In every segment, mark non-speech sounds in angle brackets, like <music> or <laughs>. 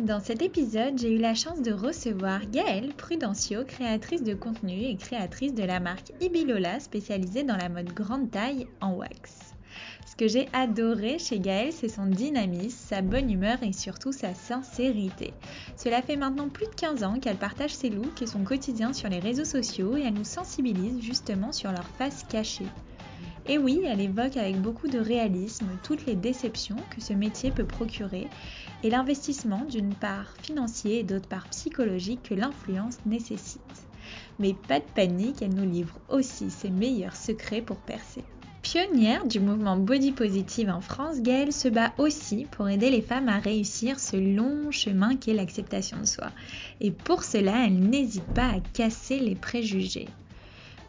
Dans cet épisode, j'ai eu la chance de recevoir Gaëlle Prudencio, créatrice de contenu et créatrice de la marque Ibilola spécialisée dans la mode grande taille en wax. Ce que j'ai adoré chez Gaëlle, c'est son dynamisme, sa bonne humeur et surtout sa sincérité. Cela fait maintenant plus de 15 ans qu'elle partage ses looks et son quotidien sur les réseaux sociaux et elle nous sensibilise justement sur leur face cachée. Et oui, elle évoque avec beaucoup de réalisme toutes les déceptions que ce métier peut procurer et l'investissement d'une part financier et d'autre part psychologique que l'influence nécessite. Mais pas de panique, elle nous livre aussi ses meilleurs secrets pour percer. Pionnière du mouvement body positive en France, Gaëlle se bat aussi pour aider les femmes à réussir ce long chemin qu'est l'acceptation de soi. Et pour cela, elle n'hésite pas à casser les préjugés.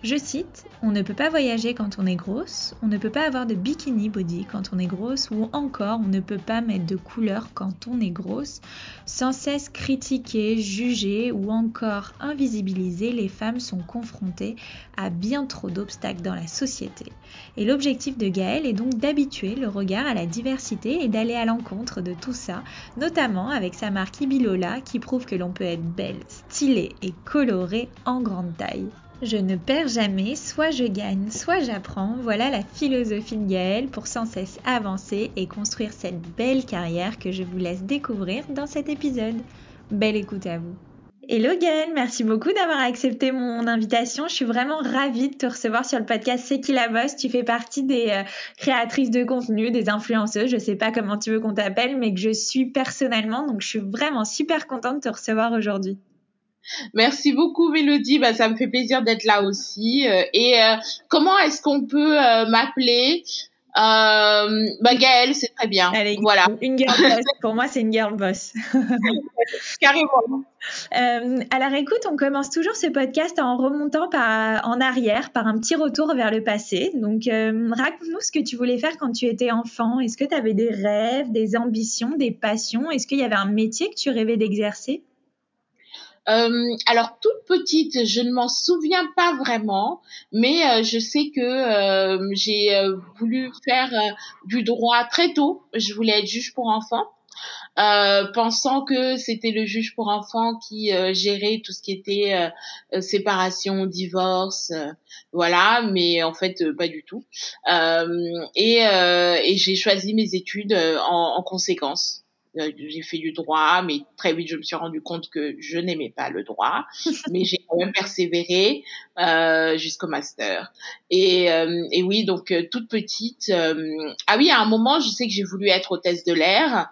Je cite, on ne peut pas voyager quand on est grosse, on ne peut pas avoir de bikini body quand on est grosse, ou encore on ne peut pas mettre de couleur quand on est grosse. Sans cesse critiquer, juger ou encore invisibiliser, les femmes sont confrontées à bien trop d'obstacles dans la société. Et l'objectif de Gaëlle est donc d'habituer le regard à la diversité et d'aller à l'encontre de tout ça, notamment avec sa marque Ibilola qui prouve que l'on peut être belle, stylée et colorée en grande taille. Je ne perds jamais, soit je gagne, soit j'apprends. Voilà la philosophie de Gaëlle pour sans cesse avancer et construire cette belle carrière que je vous laisse découvrir dans cet épisode. Belle écoute à vous. Hello Gaëlle, merci beaucoup d'avoir accepté mon invitation. Je suis vraiment ravie de te recevoir sur le podcast C'est qui la bosse. Tu fais partie des euh, créatrices de contenu, des influenceuses. Je sais pas comment tu veux qu'on t'appelle, mais que je suis personnellement. Donc je suis vraiment super contente de te recevoir aujourd'hui. Merci beaucoup Mélodie, bah, ça me fait plaisir d'être là aussi. Euh, et euh, comment est-ce qu'on peut euh, m'appeler? Euh, bah Gaëlle, c'est très bien. Allez, voilà. Une girl boss. <laughs> Pour moi, c'est une girl boss. <laughs> Carrément. Euh, alors écoute, on commence toujours ce podcast en remontant par, en arrière, par un petit retour vers le passé. Donc euh, raconte-nous ce que tu voulais faire quand tu étais enfant. Est-ce que tu avais des rêves, des ambitions, des passions? Est-ce qu'il y avait un métier que tu rêvais d'exercer? Euh, alors toute petite, je ne m'en souviens pas vraiment, mais euh, je sais que euh, j'ai euh, voulu faire du droit très tôt. Je voulais être juge pour enfants. pensant que c'était le juge pour enfants qui gérait tout ce qui était séparation, divorce, voilà, mais en fait pas du tout. et, et j'ai choisi mes études en, en conséquence. Euh, j'ai fait du droit, mais très vite je me suis rendu compte que je n'aimais pas le droit, <laughs> mais j'ai quand même persévéré euh, jusqu'au master. Et, euh, et oui, donc euh, toute petite. ah oui, à un moment, je sais que j'ai voulu être hôtesse de l'air.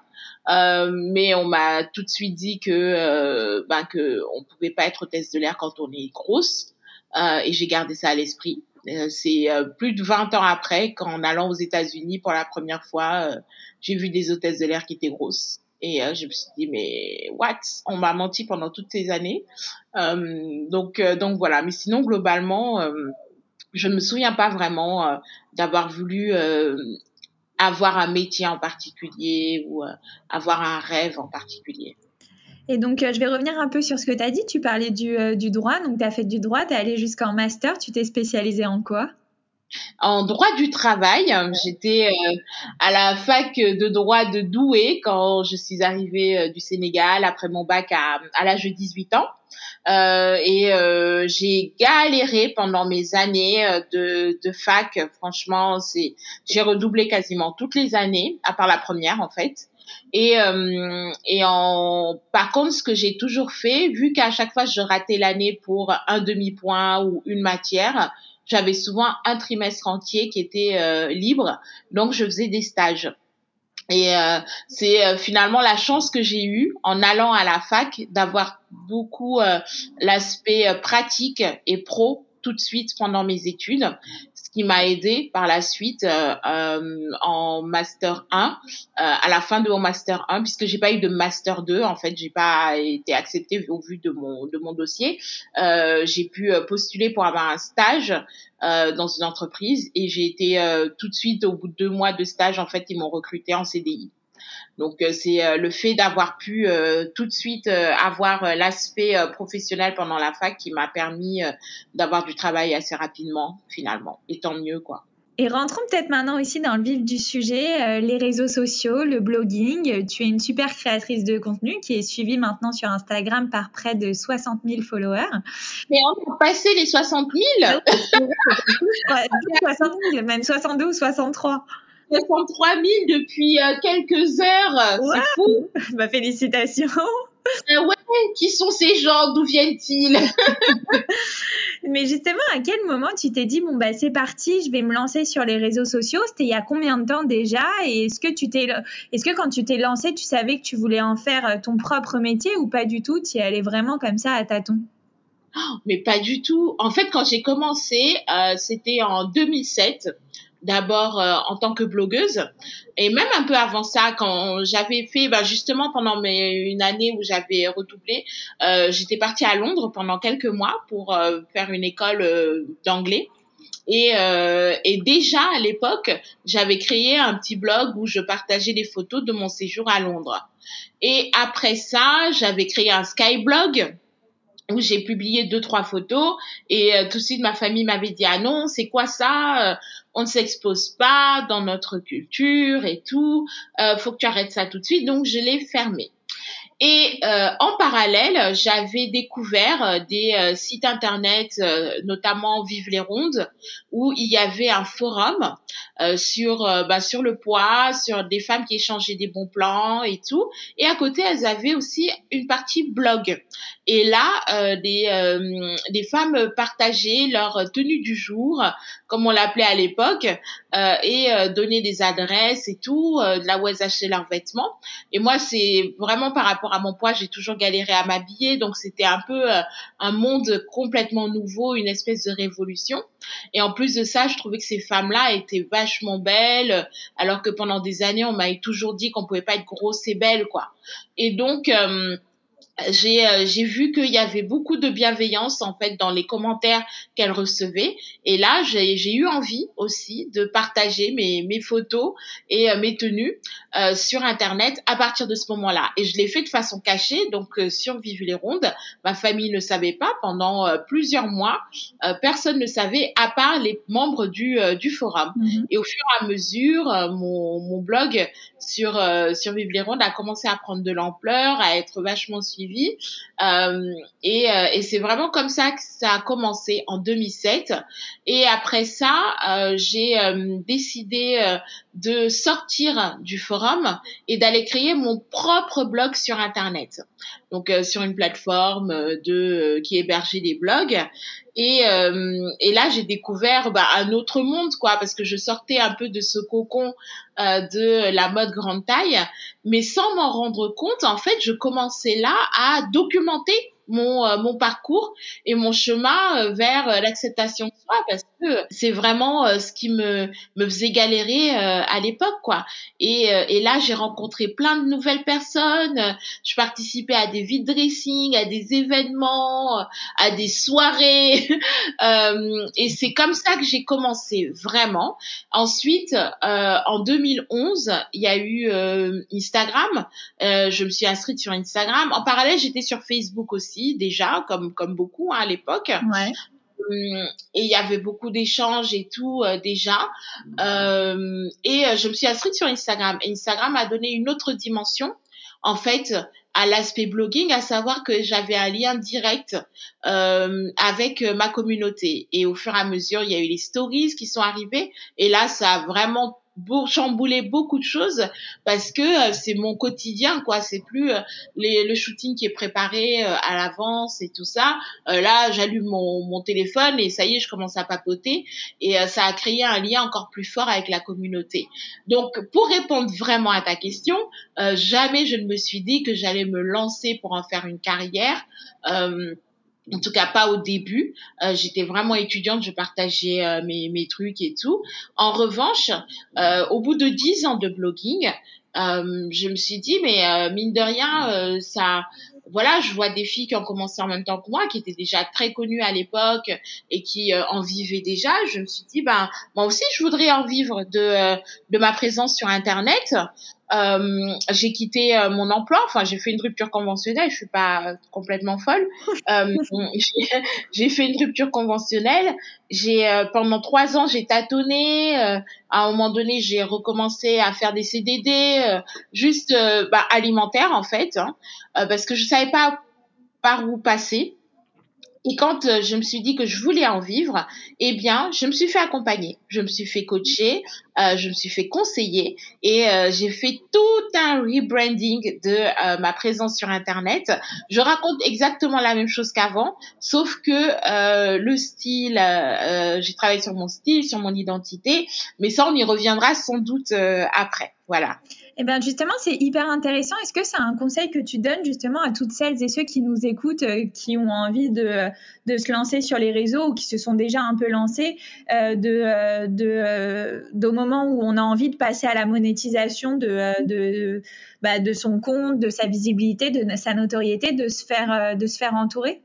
Euh, mais on m'a tout de suite dit que euh, ben que on pouvait pas être hôtesse de l'air quand on est grosse euh, et j'ai gardé ça à l'esprit. c'est plus de 20 ans après qu'en allant aux États-Unis pour la première fois, j'ai vu des hôtesses de l'air qui étaient grosses. Et euh, je me suis dit, mais what? On m'a menti pendant toutes ces années. Euh, donc, euh, donc voilà. Mais sinon, globalement, je ne me souviens pas vraiment d'avoir voulu avoir un métier en particulier ou avoir un rêve en particulier. Et donc, je vais revenir un peu sur ce que tu as dit. Tu parlais du, du droit. Donc, tu as fait du droit, tu es allé jusqu'en master. Tu t'es spécialisé en quoi? En droit du travail. J'étais euh, à la fac de droit de Douai quand je suis arrivée euh, du Sénégal après mon bac à, à l'âge de 18 ans. Euh, et euh, j'ai galéré pendant mes années de, de fac. Franchement, c'est j'ai redoublé quasiment toutes les années, à part la première en fait. Et, euh, et en, par contre, ce que j'ai toujours fait, vu qu'à chaque fois je ratais l'année pour un demi-point ou une matière, j'avais souvent un trimestre entier qui était euh, libre, donc je faisais des stages. Et euh, c'est euh, finalement la chance que j'ai eue en allant à la fac d'avoir beaucoup l'aspect pratique et pro tout de suite pendant mes études, qui m'a aidé par la suite euh, euh, en master 1, euh, à la fin de mon master 1, puisque j'ai pas eu de master 2, en fait, j'ai pas été acceptée au vu de mon de mon dossier. j'ai pu postuler pour avoir un stage dans une entreprise et j'ai été tout de suite au bout de deux mois de stage, en fait, ils m'ont recruté en CDI. Donc euh, c'est euh, le fait d'avoir pu euh, tout de suite avoir l'aspect professionnel pendant la fac qui m'a permis d'avoir du travail assez rapidement finalement. Et tant mieux quoi. Et rentrons peut-être maintenant aussi dans le vif du sujet, les réseaux sociaux, le blogging. Tu es une super créatrice de contenu qui est suivie maintenant sur Instagram par près de 60 000 followers. Mais on a passé les 60 000 60 000, même 62 ou 63. 63 000 depuis euh, quelques heures. C'est fou. <laughs> bah, félicitations. Euh, ouais, qui sont ces gens? D'où viennent-ils? <laughs> Mais justement, à quel moment tu t'es dit bon bah c'est parti, je vais me lancer sur les réseaux sociaux? C'était il y a combien de temps déjà? Et est-ce que tu t'es, est-ce que quand tu t'es lancé, tu savais que tu voulais en faire euh, ton propre métier ou pas du tout? Tu y allais vraiment comme ça à tâtons? Oh, Mais pas du tout. En fait, quand j'ai commencé, c'était en 2007 d'abord euh, en tant que blogueuse. Et même un peu avant ça quand j'avais fait bah, justement pendant mes, une année où j'avais redoublé euh, j'étais partie à Londres pendant quelques mois pour euh, faire une école euh, d'anglais. Et, et déjà à l'époque j'avais créé un petit blog où je partageais des photos de mon séjour à Londres. Et après ça j'avais créé un skyblog où j'ai publié deux trois photos et tout de suite ma famille m'avait dit ah non c'est quoi ça on ne s'expose pas dans notre culture et tout, euh, faut que tu arrêtes ça tout de suite. Donc je l'ai fermé. Et euh, en parallèle, j'avais découvert euh, des euh, sites internet, notamment Vive les Rondes, où il y avait un forum sur bah, sur le poids, sur des femmes qui échangeaient des bons plans et tout. Et à côté, elles avaient aussi une partie blog. Et là, des des femmes partageaient leur tenue du jour, comme on l'appelait à l'époque, et donnaient des adresses et tout, là où elles achetaient leurs vêtements. Et moi, c'est vraiment par rapport à mon poids, j'ai toujours galéré à m'habiller, donc c'était un peu euh, un monde complètement nouveau, une espèce de révolution. Et en plus de ça, je trouvais que ces femmes-là étaient vachement belles, alors que pendant des années, on m'avait toujours dit qu'on pouvait pas être grosse et belle, quoi. Et donc euh, j'ai euh, j'ai vu qu'il y avait beaucoup de bienveillance en fait dans les commentaires qu'elle recevait. Et là j'ai j'ai eu envie aussi de partager mes mes photos et euh, mes tenues euh, sur internet à partir de ce moment-là. Et je l'ai fait de façon cachée. Donc sur Vive les rondes ma famille ne savait pas. Pendant plusieurs mois personne ne savait à part les membres du du forum. Mhm. et au fur et à mesure mon mon blog sur sur Vive les rondes a commencé à prendre de l'ampleur à être vachement suivi euh, et, euh, et c'est vraiment comme ça que ça a commencé en 2007. Et après ça, euh, j'ai décidé de sortir du forum et d'aller créer mon propre blog sur Internet. Donc sur une plateforme de qui hébergeait des blogs. Et, et là, j'ai découvert bah, un autre monde, quoi, parce que je sortais un peu de ce cocon euh, de la mode grande taille, mais sans m'en rendre compte, en fait, je commençais là à documenter mon euh, mon parcours et mon chemin euh, vers euh, l'acceptation de soi c'est vraiment ce qui me me faisait galérer à l'époque quoi. Et et là j'ai rencontré plein de nouvelles personnes. Je participais à des vide dressing à des événements à des soirées. <laughs> Et c'est comme ça que j'ai commencé vraiment. Ensuite en 2011 il y a eu Instagram. Je me suis inscrite sur Instagram. En parallèle j'étais sur Facebook aussi déjà, comme comme beaucoup hein, à l'époque. Ouais. Et il y avait beaucoup d'échanges et tout euh, déjà. Euh, et euh, je me suis inscrite sur Instagram. Instagram a donné une autre dimension, en fait, à l'aspect blogging, à savoir que j'avais un lien direct euh, avec ma communauté. Et au fur et à mesure, il y a eu les stories qui sont arrivées. Et là, ça a vraiment chambouler beaucoup de choses parce que euh, c'est mon quotidien quoi. C'est plus euh, le shooting qui est préparé euh, à l'avance et tout ça. Là j'allume mon, mon téléphone et ça y est je commence à papoter et ça a créé un lien encore plus fort avec la communauté. Donc pour répondre vraiment à ta question jamais je ne me suis dit que j'allais me lancer pour en faire une carrière En tout cas, pas au début. Euh, J'étais vraiment étudiante, je partageais euh, mes, mes trucs et tout. En revanche, euh, au bout de dix ans de blogging, euh, je me suis dit, mais euh, mine de rien, euh, ça, voilà, je vois des filles qui ont commencé en même temps que moi, qui étaient déjà très connues à l'époque et qui en vivaient déjà. Je me suis dit, ben moi aussi, je voudrais en vivre de de ma présence sur Internet. Euh, j'ai quitté euh, mon emploi, enfin j'ai fait une rupture conventionnelle, je suis pas complètement folle. <laughs> Euh, j'ai fait une rupture conventionnelle. J'ai pendant trois ans j'ai tâtonné. À un moment donné j'ai recommencé à faire des CDD, juste bah, alimentaire en fait, hein, parce que je savais pas par où passer. Et quand euh, je me suis dit que je voulais en vivre, eh bien, je me suis fait accompagner, je me suis fait coacher, euh, je me suis fait conseiller et euh, j'ai fait tout un rebranding de euh, ma présence sur Internet. Je raconte exactement la même chose qu'avant, sauf que euh, le style, euh, j'ai travaillé sur mon style, sur mon identité, mais ça, on y reviendra sans doute après. Voilà. Eh bien, justement, c'est hyper intéressant. Est-ce que c'est un conseil que tu donnes justement à toutes celles et ceux qui nous écoutent, euh, qui ont envie de, de, se lancer sur les réseaux ou qui se sont déjà un peu lancés, euh, de, euh, de, euh, moment où on a envie de passer à la monétisation de, de, bah, de son compte, de sa visibilité, de sa notoriété, de se faire, de se faire entourer?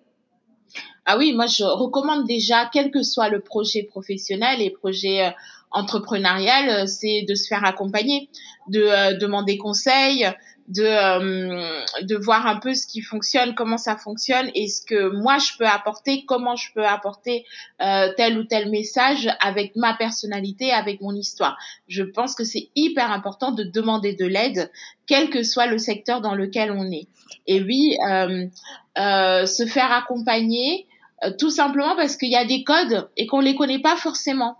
Ah oui, moi je recommande déjà, quel que soit le projet professionnel et projet entrepreneurial, euh, c'est de se faire accompagner, de euh, demander conseil, de euh, de voir un peu ce qui fonctionne, comment ça fonctionne et ce que moi je peux apporter, comment je peux apporter euh, tel ou tel message avec ma personnalité, avec mon histoire. Je pense que c'est hyper important de demander de l'aide, quel que soit le secteur dans lequel on est. Et oui, euh, euh, se faire accompagner, tout simplement parce qu'il y a des codes et qu'on les connaît pas forcément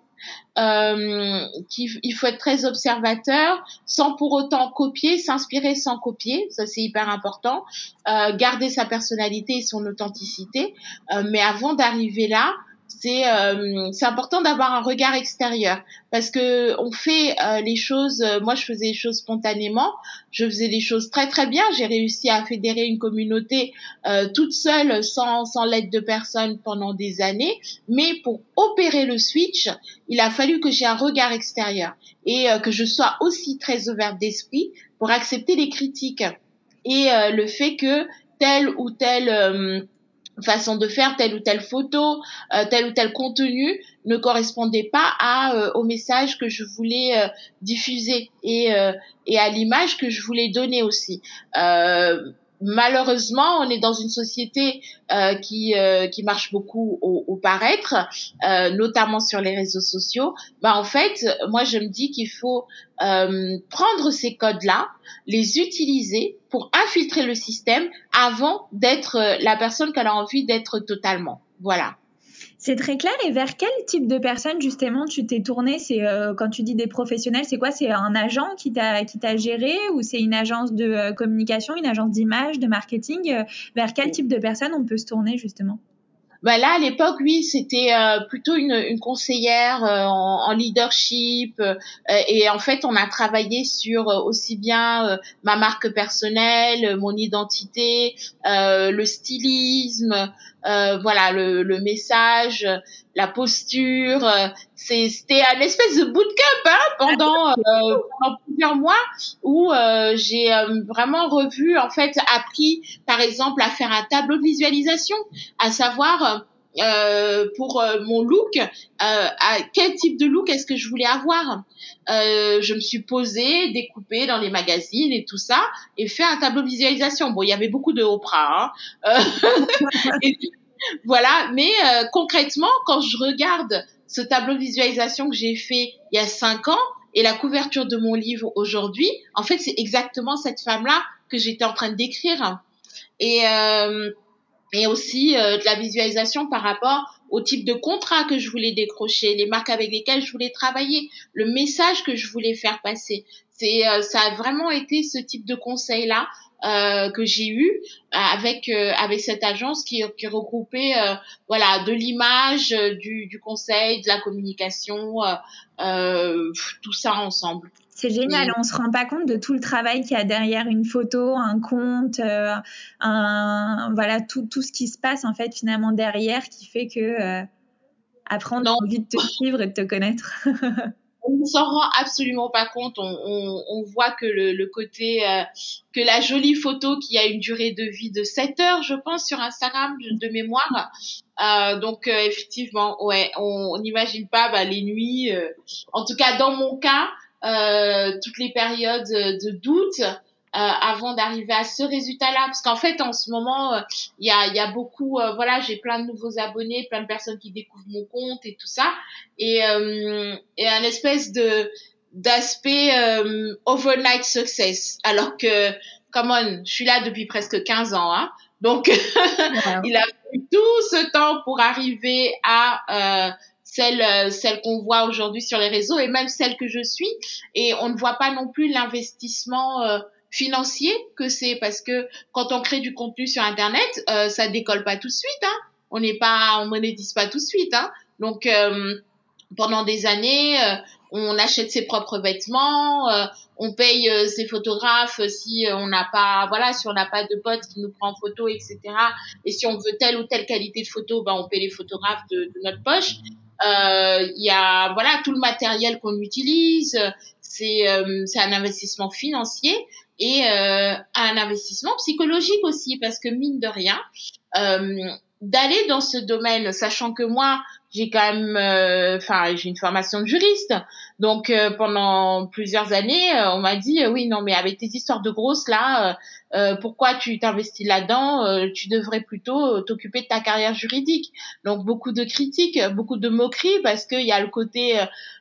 euh, qu'il faut être très observateur sans pour autant copier, s'inspirer sans copier, ça c'est hyper important, euh, garder sa personnalité et son authenticité. Euh, mais avant d'arriver là, c'est euh, c'est important d'avoir un regard extérieur. Parce que on fait euh, les choses euh, moi je faisais les choses spontanément. Je faisais les choses très très bien. J'ai réussi à fédérer une communauté euh, toute seule sans sans l'aide de personne pendant des années. Mais pour opérer le switch il a fallu que j'ai un regard extérieur et euh, que je sois aussi très ouverte d'esprit pour accepter les critiques. Et euh, le fait que tel ou tel façon de faire telle ou telle photo, euh, tel ou tel contenu ne correspondait pas à euh, au message que je voulais euh, diffuser et euh, et à l'image que je voulais donner aussi. Euh, malheureusement, on est dans une société euh, qui qui marche beaucoup au, au paraître, notamment sur les réseaux sociaux. Bah en fait, moi je me dis qu'il faut prendre ces codes-là, les utiliser pour infiltrer le système avant d'être euh, la personne qu'elle a envie d'être totalement. Voilà. C'est très clair. Et vers quel type de personne justement tu t'es tourné C'est euh, quand tu dis des professionnels, c'est quoi? C'est un agent qui t'a qui t'a géré ou c'est une agence de euh, communication, une agence d'image, de marketing? Euh, Vers quel type de personne on peut se tourner justement? Bah là, à l'époque, oui, c'était euh, plutôt une, une conseillère euh, en, en, leadership. Euh, et en fait, on a travaillé sur aussi bien ma marque personnelle, mon identité, le stylisme, voilà, le, le, message, la posture. C'était un espèce de bootcamp hein, pendant, pendant plusieurs mois où j'ai vraiment revu, en fait, appris, par exemple, à faire un tableau de visualisation, à savoir euh, pour euh, mon look, euh, à quel type de look est-ce que je voulais avoir? Je me suis posée, découpée dans les magazines et tout ça, et fait un tableau de visualisation. Bon, il y avait beaucoup de Oprah. Hein. <laughs> voilà, mais concrètement, quand je regarde ce tableau de visualisation que j'ai fait il y a cinq ans et la couverture de mon livre aujourd'hui, en fait, c'est exactement cette femme-là que j'étais en train de décrire. Et et aussi euh, de la visualisation par rapport au type de contrat que je voulais décrocher, les marques avec lesquelles je voulais travailler, le message que je voulais faire passer. C'est euh, ça a vraiment été ce type de conseil là euh, que j'ai eu avec euh, avec cette agence qui, qui regroupait euh, voilà de l'image, du, du conseil, de la communication, tout ça ensemble. C'est génial, on se rend pas compte de tout le travail qu'il y a derrière une photo, un compte, euh, un, voilà tout, tout ce qui se passe en fait finalement derrière qui fait que euh, après on a envie de te suivre et de te connaître. <laughs> on ne s'en rend absolument pas compte. On, on, on voit que le, le côté, euh, que la jolie photo qui a une durée de vie de 7 heures, je pense, sur Instagram de mémoire. Euh, donc euh, effectivement, ouais, on n'imagine pas bah, les nuits. Euh, en tout cas, dans mon cas, toutes les périodes de doute. avant d'arriver à ce résultat-là, parce qu'en fait, en ce moment, il y a, y a beaucoup, voilà, j'ai plein de nouveaux abonnés, plein de personnes qui découvrent mon compte et tout ça, et, et un espèce de d'aspect overnight success, alors que, come on, je suis là depuis presque 15 ans, hein, donc <laughs> il a fallu tout ce temps pour arriver à euh, celle, euh, celle qu'on voit aujourd'hui sur les réseaux et même celle que je suis. Et on ne voit pas non plus l'investissement euh, financier que c'est parce que quand on crée du contenu sur Internet, euh, ça décolle pas tout de suite. Hein. On n'est pas, on monétise pas tout de suite. Hein. Donc euh, pendant des années, euh, on achète ses propres vêtements, euh, on paye ses photographes si on n'a pas, voilà, si on n'a pas de pote qui nous prend en photo, etc. Et si on veut telle ou telle qualité de photo, ben on paye les photographes de, de notre poche. Il y a, voilà, tout le matériel qu'on utilise. C'est, c'est un investissement financier et un investissement psychologique aussi parce que mine de rien, d'aller dans ce domaine, sachant que moi, j'ai quand même, euh, enfin, j'ai une formation de juriste. Donc euh, pendant plusieurs années, euh, on m'a dit oui, non, mais avec tes histoires de grosses là, pourquoi tu t'investis là-dedans Tu devrais plutôt t'occuper de ta carrière juridique. Donc beaucoup de critiques, beaucoup de moqueries parce qu'il y a le côté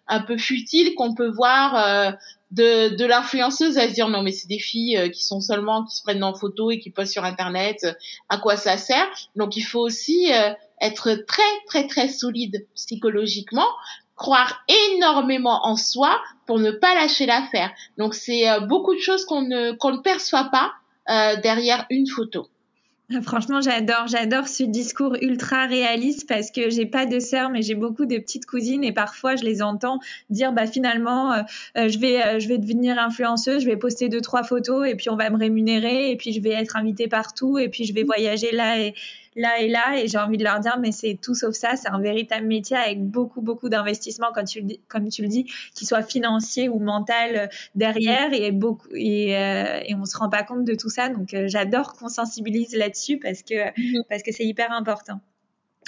un peu futile qu'on peut voir de, de l'influenceuse à se dire non mais c'est des filles qui sont seulement qui se prennent en photo et qui postent sur internet à quoi ça sert donc il faut aussi être très très très solide psychologiquement, croire énormément en soi pour ne pas lâcher l'affaire. Donc c'est euh, beaucoup de choses qu'on ne qu'on ne perçoit pas euh, derrière une photo. Franchement, j'adore, j'adore ce discours ultra réaliste parce que j'ai pas de sœurs, mais j'ai beaucoup de petites cousines et parfois je les entends dire bah finalement euh, euh, je vais euh, je vais devenir influenceuse, je vais poster deux trois photos et puis on va me rémunérer et puis je vais être invitée partout et puis je vais voyager là et là et là et j'ai envie de leur dire mais c'est tout sauf ça, c'est un véritable métier avec beaucoup beaucoup d'investissement comme tu le dis, comme tu le dis, qu'il soit financier ou mental derrière et beaucoup et, et on se rend pas compte de tout ça donc j'adore qu'on sensibilise là-dessus parce que mhm. parce que c'est hyper important.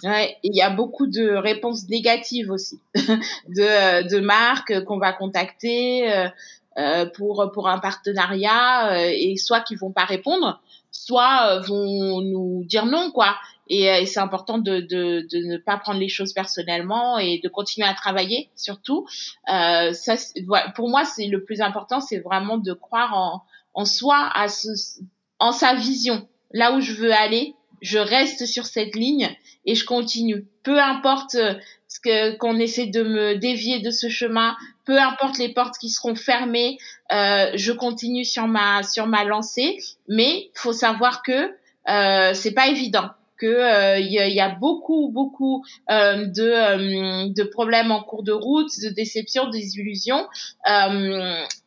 Ouais, il y a beaucoup de réponses négatives aussi <laughs> de, de marques qu'on va contacter euh, euh, pour pour un partenariat euh, et soit qui vont pas répondre, soit vont nous dire non quoi. Et, et c'est important de, de, de ne pas prendre les choses personnellement et de continuer à travailler surtout. Euh, ça, pour moi, c'est le plus important, c'est vraiment de croire en, en soi, à ce, en sa vision là où je veux aller, je reste sur cette ligne et je continue. Peu importe euh, ce que qu'on essaie de me dévier de ce chemin, peu importe les portes qui seront fermées, euh, je continue sur ma sur ma lancée. Mais faut savoir que euh, c'est pas évident que euh, il y, a beaucoup beaucoup euh, de euh, de problèmes en cours de route, de déceptions, de désillusions.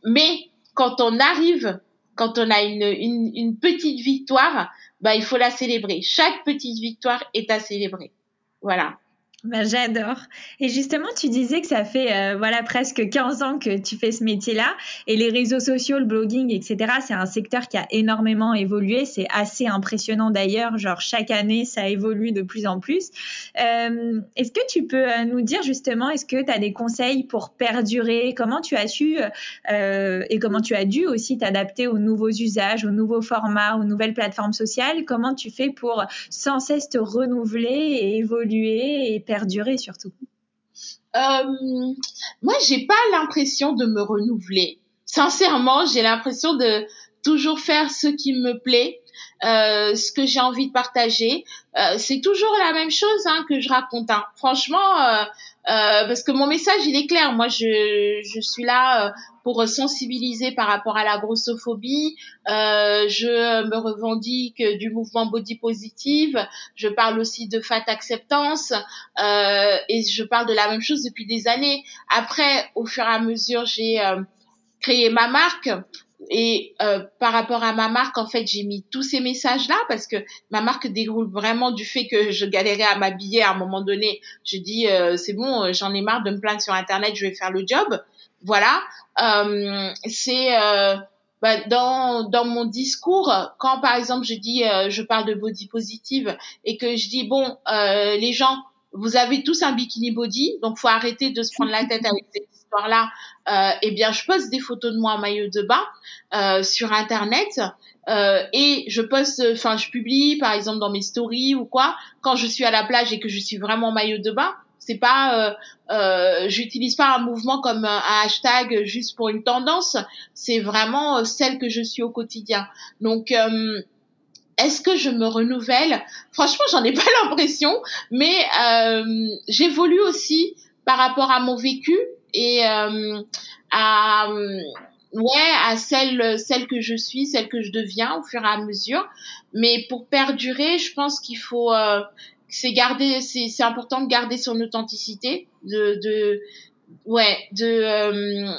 mais quand on arrive quand on a une, une, une petite victoire, bah, il faut la célébrer. Chaque petite victoire est à célébrer. Voilà. Ben, j'adore. Et justement, tu disais que ça fait euh, voilà presque 15 ans que tu fais ce métier-là et les réseaux sociaux, le blogging, etc. C'est un secteur qui a énormément évolué. C'est assez impressionnant d'ailleurs. Genre chaque année, ça évolue de plus en plus. Euh, est-ce que tu peux euh, nous dire justement, est-ce que tu as des conseils pour perdurer? Comment tu as su et comment tu as dû aussi t'adapter aux nouveaux usages, aux nouveaux formats, aux nouvelles plateformes sociales? Comment tu fais pour sans cesse te renouveler et évoluer et perdurer surtout euh, Moi, j'ai pas l'impression de me renouveler. Sincèrement, j'ai l'impression de toujours faire ce qui me plaît, euh, ce que j'ai envie de partager. Euh, c'est toujours la même chose hein, que je raconte. Hein. Franchement, euh, parce que mon message il est clair. Moi, je, je suis là pour sensibiliser par rapport à la grossophobie. Je me revendique du mouvement body positive. Je parle aussi de fat acceptance et je parle de la même chose depuis des années. Après, au fur et à mesure, j'ai créé ma marque, et euh, par rapport à ma marque, en fait, j'ai mis tous ces messages-là parce que ma marque déroule vraiment du fait que je galérais à m'habiller à un moment donné. Je dis, euh, c'est bon, euh, j'en ai marre de me plaindre sur Internet, je vais faire le job. Voilà. Euh, c'est euh, bah, dans, dans mon discours, quand par exemple je dis, je parle de body positive et que je dis, bon, les gens, vous avez tous un bikini body, donc faut arrêter de se prendre la tête avec cette histoire-là. Euh, eh bien, je poste des photos de moi en maillot de bain euh, sur Internet euh, et je poste, enfin, je publie par exemple dans mes stories ou quoi quand je suis à la plage et que je suis vraiment en maillot de bain. C'est pas, euh, euh, j'utilise pas un mouvement comme un hashtag juste pour une tendance. C'est vraiment celle que je suis au quotidien. Donc euh, est-ce que je me renouvelle? Franchement, j'en ai <laughs> pas l'impression, mais euh, j'évolue aussi par rapport à mon vécu et euh, à ouais à celle celle que je suis, celle que je deviens au fur et à mesure. Mais pour perdurer, je pense qu'il faut euh, c'est garder c'est important de garder son authenticité, de de ouais de euh,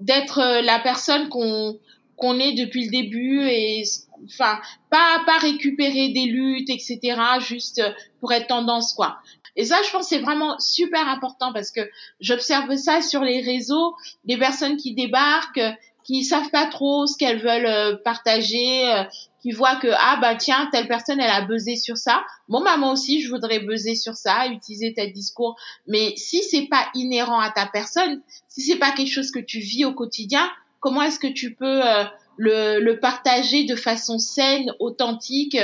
d'être la personne qu'on qu'on est depuis le début et enfin pas pas récupérer des luttes etc juste pour être tendance quoi. Et ça je pense c'est vraiment super important parce que j'observe ça sur les réseaux des personnes qui débarquent qui savent pas trop ce qu'elles veulent partager qui voient que ah bah tiens telle personne elle a buzzé sur ça. Bon bah moi aussi je voudrais buzzer sur ça utiliser tel discours. Mais si c'est pas inhérent à ta personne si c'est pas quelque chose que tu vis au quotidien comment est-ce que tu peux euh, le, le, partager de façon saine, authentique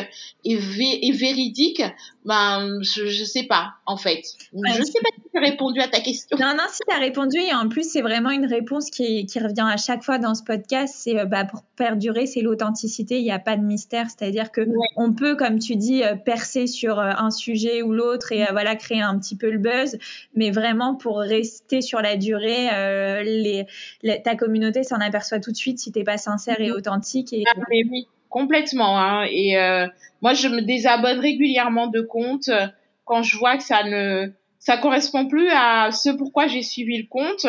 et, vé et véridique Ben, je, je sais pas, en fait. Ouais, je sais pas si j'ai répondu à ta question. Non, non, si tu as répondu, et en plus, c'est vraiment une réponse qui, qui, revient à chaque fois dans ce podcast. C'est bah, pour perdurer, c'est l'authenticité, il n'y a pas de mystère. C'est-à-dire que ouais. on peut, comme tu dis, percer sur un sujet ou l'autre et voilà, créer un petit peu le buzz, mais vraiment pour rester sur la durée, euh, les, les, ta communauté s'en aperçoit tout de suite si tu n'es pas sincère et authentique. Et... Ah, mais oui, complètement. Hein. Et euh, moi, je me désabonne régulièrement de comptes quand je vois que ça ne ça correspond plus à ce pourquoi j'ai suivi le compte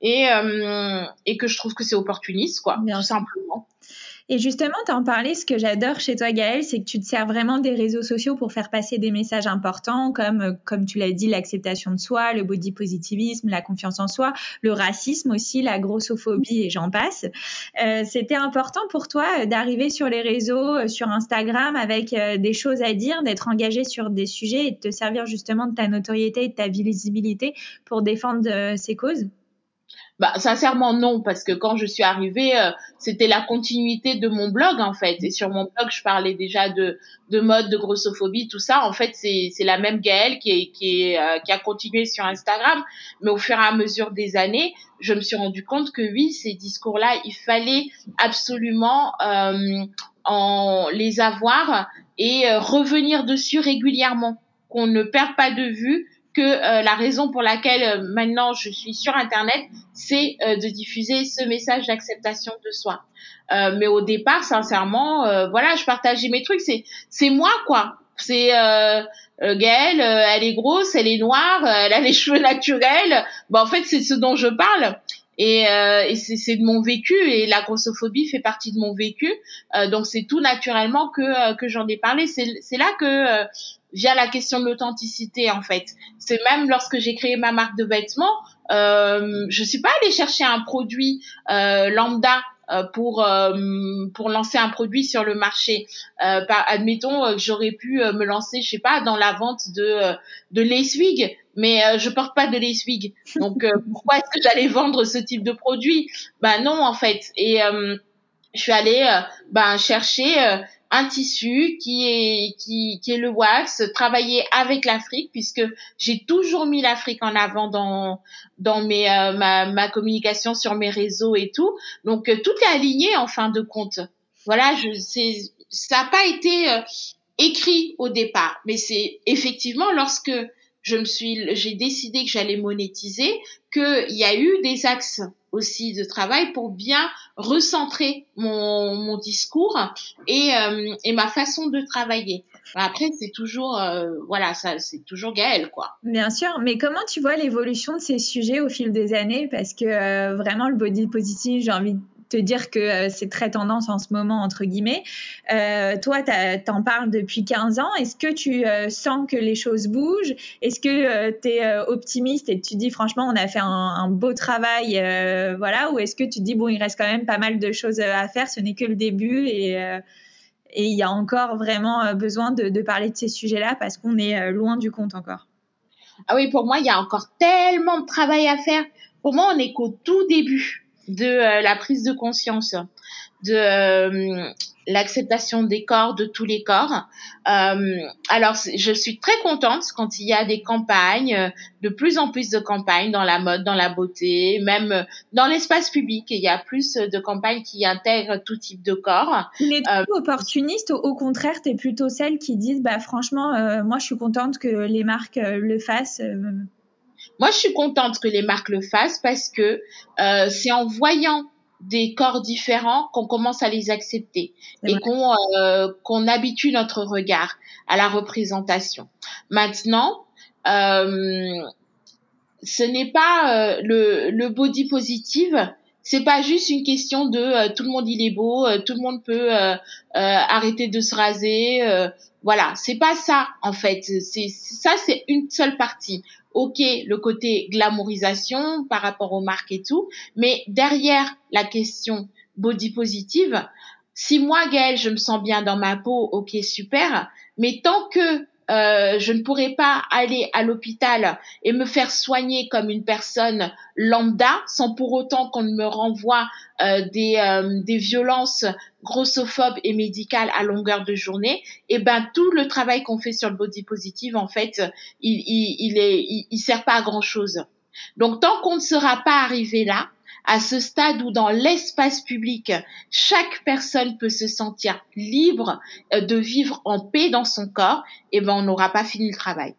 et euh, et que je trouve que c'est opportuniste, quoi, Bien tout simplement. Et justement, tu en parlais, ce que j'adore chez toi, Gaëlle, c'est que tu te sers vraiment des réseaux sociaux pour faire passer des messages importants, comme, comme tu l'as dit, l'acceptation de soi, le body positivisme, la confiance en soi, le racisme aussi, la grossophobie et j'en passe. Euh, C'était important pour toi d'arriver sur les réseaux, sur Instagram, avec euh, des choses à dire, d'être engagé sur des sujets et de te servir justement de ta notoriété et de ta visibilité pour défendre euh, ces causes? Bah, sincèrement non, parce que quand je suis arrivée, euh, c'était la continuité de mon blog en fait. Et sur mon blog, je parlais déjà de de mode, de grossophobie, tout ça. En fait, c'est c'est la même Gaëlle qui est, qui est, euh, qui a continué sur Instagram, mais au fur et à mesure des années, je me suis rendu compte que oui, ces discours-là, il fallait absolument euh, en les avoir et euh, revenir dessus régulièrement, qu'on ne perde pas de vue que euh, la raison pour laquelle euh, maintenant je suis sur Internet, c'est euh, de diffuser ce message d'acceptation de soi. mais au départ, sincèrement, voilà, je partageais mes trucs. C'est c'est moi quoi. C'est Gaëlle, elle est grosse, elle est noire, elle a les <laughs> cheveux naturels. Bah en fait, c'est ce dont je parle. Et, euh, et c'est de mon vécu et la grossophobie fait partie de mon vécu. Euh, donc c'est tout naturellement que que j'en ai parlé. C'est là que via la question de l'authenticité en fait. C'est même lorsque j'ai créé ma marque de vêtements, euh, je suis pas allée chercher un produit euh, lambda euh, pour euh, pour lancer un produit sur le marché. Euh, par, admettons que j'aurais pu me lancer, je sais pas, dans la vente de de l'essuie, mais je porte pas de l'essuie. Donc <laughs> pourquoi est-ce que j'allais vendre ce type de produit? Ben non en fait. Et je suis allée ben chercher un tissu qui est qui, qui est le wax, travailler avec l'Afrique puisque j'ai toujours mis l'Afrique en avant dans dans mes euh, ma, ma communication sur mes réseaux et tout. Donc euh, tout est aligné en fin de compte. Voilà, je c'est ça n'a pas été euh, écrit au départ, mais c'est effectivement lorsque je me suis j'ai décidé que j'allais monétiser qu'il y a eu des axes aussi de travail pour bien recentrer mon, mon discours et, euh, et ma façon de travailler. Après, c'est toujours, euh, voilà, ça, c'est toujours Gaël, quoi. Bien sûr, mais comment tu vois l'évolution de ces sujets au fil des années? Parce que euh, vraiment, le body positive, j'ai envie de te dire que euh, c'est très tendance en ce moment, entre guillemets. Euh, toi, t'en parles depuis 15 ans. Est-ce que tu euh, sens que les choses bougent? Est-ce que tu es optimiste et tu dis, franchement, on a fait un, un beau travail, voilà Ou est-ce que tu dis, bon, il reste quand même pas mal de choses à faire, ce n'est que le début et et il y a encore vraiment besoin de, de parler de ces sujets-là parce qu'on est loin du compte encore? Ah oui, pour moi, il y a encore tellement de travail à faire. Pour moi, on est qu'au tout début de euh, la prise de conscience, de euh, l'acceptation des corps, de tous les corps. Euh, alors, je suis très contente quand il y a des campagnes, de plus en plus de campagnes dans la mode, dans la beauté, même dans l'espace public. Il y a plus de campagnes qui intègrent tout type de corps. Tu es euh, opportuniste au contraire, tu es plutôt celle qui disent, bah, franchement, moi, je suis contente que les marques le fassent. Moi, je suis contente que les marques le fassent parce que euh, c'est en voyant des corps différents qu'on commence à les accepter et qu'on euh, qu'on habitue notre regard à la représentation. Maintenant, euh, ce n'est pas euh, le, le body positive, c'est pas juste une question de euh, tout le monde il est beau, euh, tout le monde peut arrêter de se raser, voilà, c'est pas ça en fait. C'est ça, c'est une seule partie ok, le côté glamourisation par rapport aux marques et tout, mais derrière la question body positive, si moi, Gaëlle, je me sens bien dans ma peau, ok, super, mais tant que euh, je ne pourrais pas aller à l'hôpital et me faire soigner comme une personne lambda sans pour autant qu'on me renvoie euh, des, euh, des violences grossophobes et médicales à longueur de journée, et eh ben tout le travail qu'on fait sur le body positive, en fait, il, il, il il, il sert pas à grand chose. Donc tant qu'on ne sera pas arrivé là, à ce stade où dans l'espace public, chaque personne peut se sentir libre euh, de vivre en paix dans son corps, eh ben on n'aura pas fini le travail.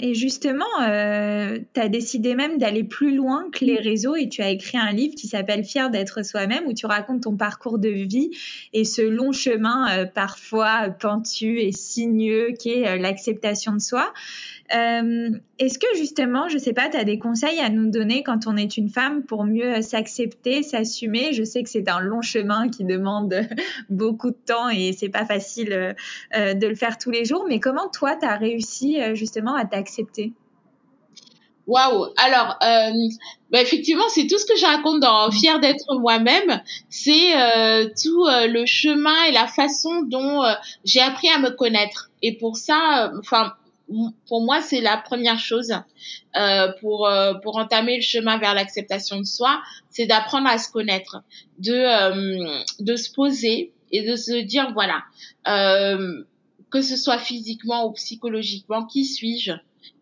Et justement, euh, tu as décidé même d'aller plus loin que les réseaux et tu as écrit un livre qui s'appelle Fier d'être soi-même où tu racontes ton parcours de vie et ce long chemin euh, parfois pentu et sinueux qui est euh, l'acceptation de soi. Euh, Est-ce que justement, je sais pas, tu as des conseils à nous donner quand on est une femme pour mieux euh, s'accepter, s'assumer? Je sais que c'est un long chemin qui demande <laughs> beaucoup de temps et c'est pas facile euh, de le faire tous les jours, mais comment toi, tu as réussi justement à t'accepter? Waouh Alors, euh, bah effectivement, c'est tout ce que je raconte dans Fier d'être moi-même. C'est euh, tout euh, le chemin et la façon dont j'ai appris à me connaître. Et pour ça, enfin, pour moi, c'est la première chose pour pour entamer le chemin vers l'acceptation de soi, c'est d'apprendre à se connaître, de de se poser et de se dire voilà, que ce soit physiquement ou psychologiquement, qui suis-je?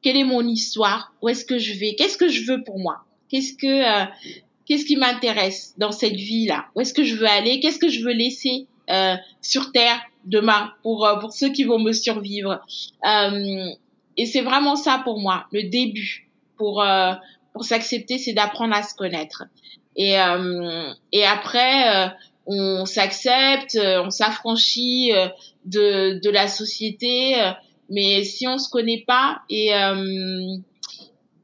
Quelle est mon histoire, où est-ce que je vais, qu'est-ce que je veux pour moi, qu'est-ce que euh, qu'est-ce qui m'intéresse dans cette vie-là, où est-ce que je veux aller, qu'est-ce que je veux laisser euh, sur terre? Demain pour euh, pour ceux qui vont me survivre. Euh, et c'est vraiment ça pour moi, le début pour euh, pour s'accepter, c'est d'apprendre à se connaître. Et et après on s'accepte, on s'affranchit de de la société mais si on se connaît pas et euh,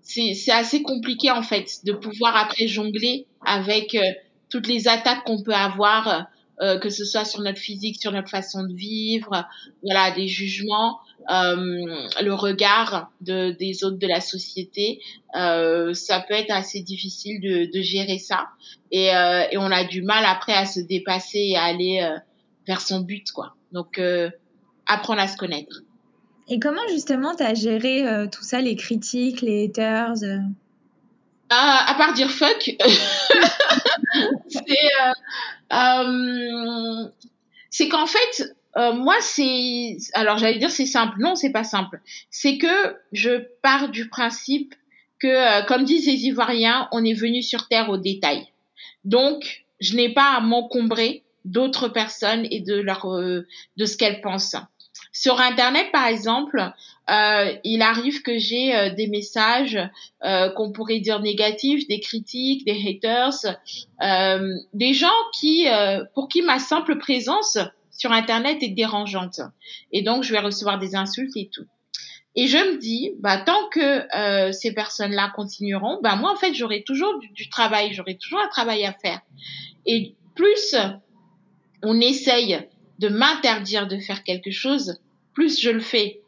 c'est assez compliqué en fait de pouvoir après jongler avec toutes les attaques qu'on peut avoir, euh, que ce soit sur notre physique, sur notre façon de vivre, voilà, des jugements, euh, le regard de, des autres de la société, euh, ça peut être assez difficile de, de gérer ça et, euh, et on a du mal après à se dépasser et à aller vers son but quoi. Donc apprendre à se connaître. Et comment justement tu as géré euh, tout ça, les critiques, les haters euh? à, à part dire fuck, euh, <laughs> euh, c'est qu'en fait, euh, moi c'est alors j'allais dire c'est simple, non c'est pas simple. C'est que je pars du principe que comme disent les Ivoiriens, on est venu sur terre au détail. Donc je n'ai pas à m'encombrer d'autres personnes et de leur de ce qu'elles pensent Sur Internet, par exemple, euh, il arrive que j'ai euh, des messages euh, qu'on pourrait dire négatifs, des critiques, des haters, euh, des gens qui, euh, pour qui ma simple présence sur Internet est dérangeante. Et donc, je vais recevoir des insultes et tout. Et je me dis, bah, tant que ces personnes-là continueront, bah, moi, en fait, j'aurai toujours du, du travail, j'aurai toujours un travail à faire. Et plus on essaye de m'interdire de faire quelque chose, plus je le fais,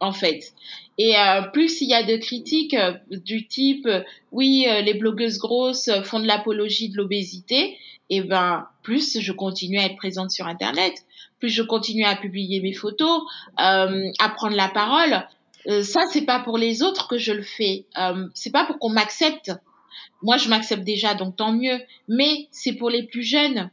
en fait. Et euh, plus il y a de critiques euh, du type euh, oui les blogueuses grosses font de l'apologie de l'obésité, et ben plus je continue à être présente sur internet, plus je continue à publier mes photos, à prendre la parole. ça c'est pas pour les autres que je le fais, c'est pas pour qu'on m'accepte. Moi je m'accepte déjà donc tant mieux, mais c'est pour les plus jeunes.